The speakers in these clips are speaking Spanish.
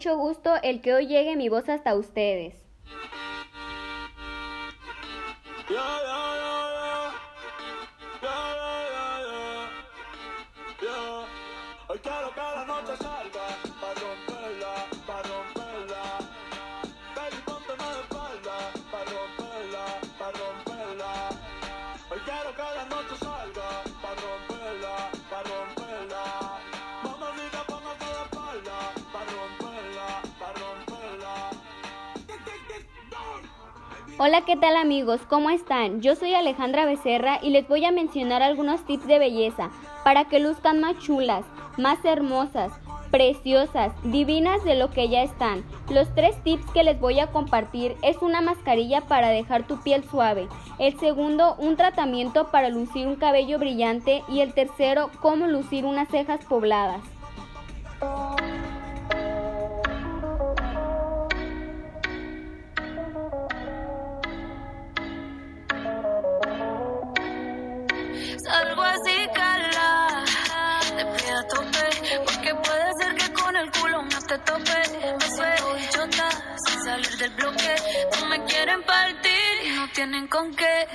Mucho gusto el que hoy llegue mi voz hasta ustedes. Hola, ¿qué tal amigos? ¿Cómo están? Yo soy Alejandra Becerra y les voy a mencionar algunos tips de belleza para que luzcan más chulas, más hermosas, preciosas, divinas de lo que ya están. Los tres tips que les voy a compartir es una mascarilla para dejar tu piel suave, el segundo un tratamiento para lucir un cabello brillante y el tercero cómo lucir unas cejas pobladas. Tope, porque puede ser que con el culo no te tope. Me suelo chota, sin salir del bloque. No me quieren partir y no tienen con qué.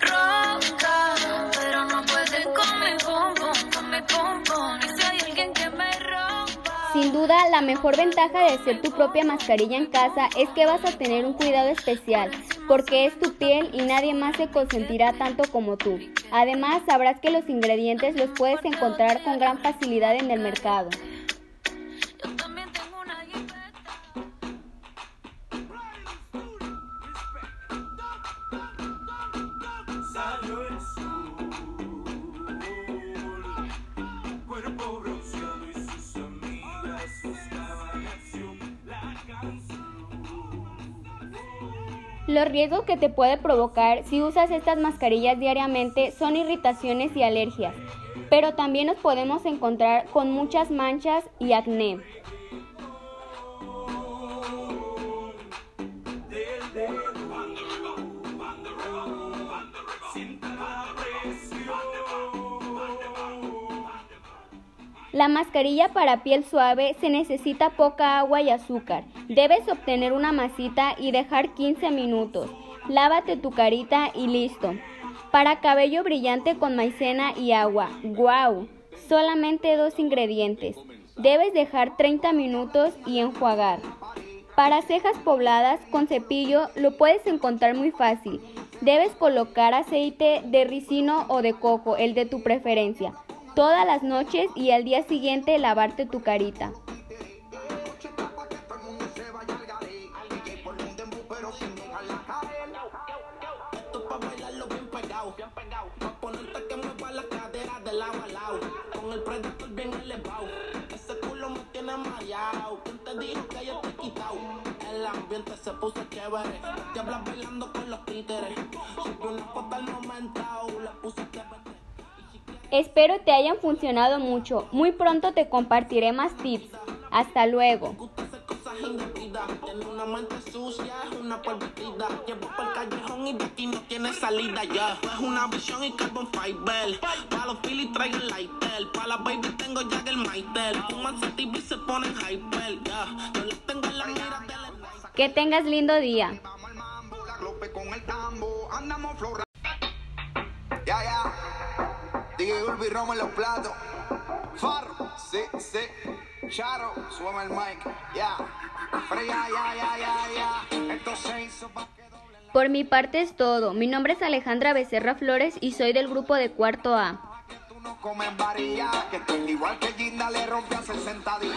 Ronca, pero no pueden con mi pum pum, con mi pum. Y si hay alguien que me rompa. Sin duda, la mejor ventaja de hacer tu propia mascarilla en casa es que vas a tener un cuidado especial, porque es tu piel y nadie más se consentirá tanto como tú. Además, sabrás que los ingredientes los puedes encontrar con gran facilidad en el mercado. Los riesgos que te puede provocar si usas estas mascarillas diariamente son irritaciones y alergias, pero también nos podemos encontrar con muchas manchas y acné. La mascarilla para piel suave se necesita poca agua y azúcar. Debes obtener una masita y dejar 15 minutos. Lávate tu carita y listo. Para cabello brillante con maicena y agua. ¡Guau! Solamente dos ingredientes. Debes dejar 30 minutos y enjuagar. Para cejas pobladas con cepillo lo puedes encontrar muy fácil. Debes colocar aceite de ricino o de coco, el de tu preferencia, todas las noches y al día siguiente lavarte tu carita. Se puso chévere. Bailando con los títeres. Una foto al momento. La puse vete. Espero te hayan funcionado mucho. Muy pronto te compartiré más tips. Hasta luego. Que tengas lindo día. DJ Urbi Romo en los platos. Farro, sí, sí. Charo, súbame el mic. Ya. Freya, ya, ya, ya, ya. Esto se hizo pa' que doble la Por mi parte es todo. Mi nombre es Alejandra Becerra Flores y soy del grupo de cuarto A. no varilla. Que igual que Ginda le rompe a 60 días.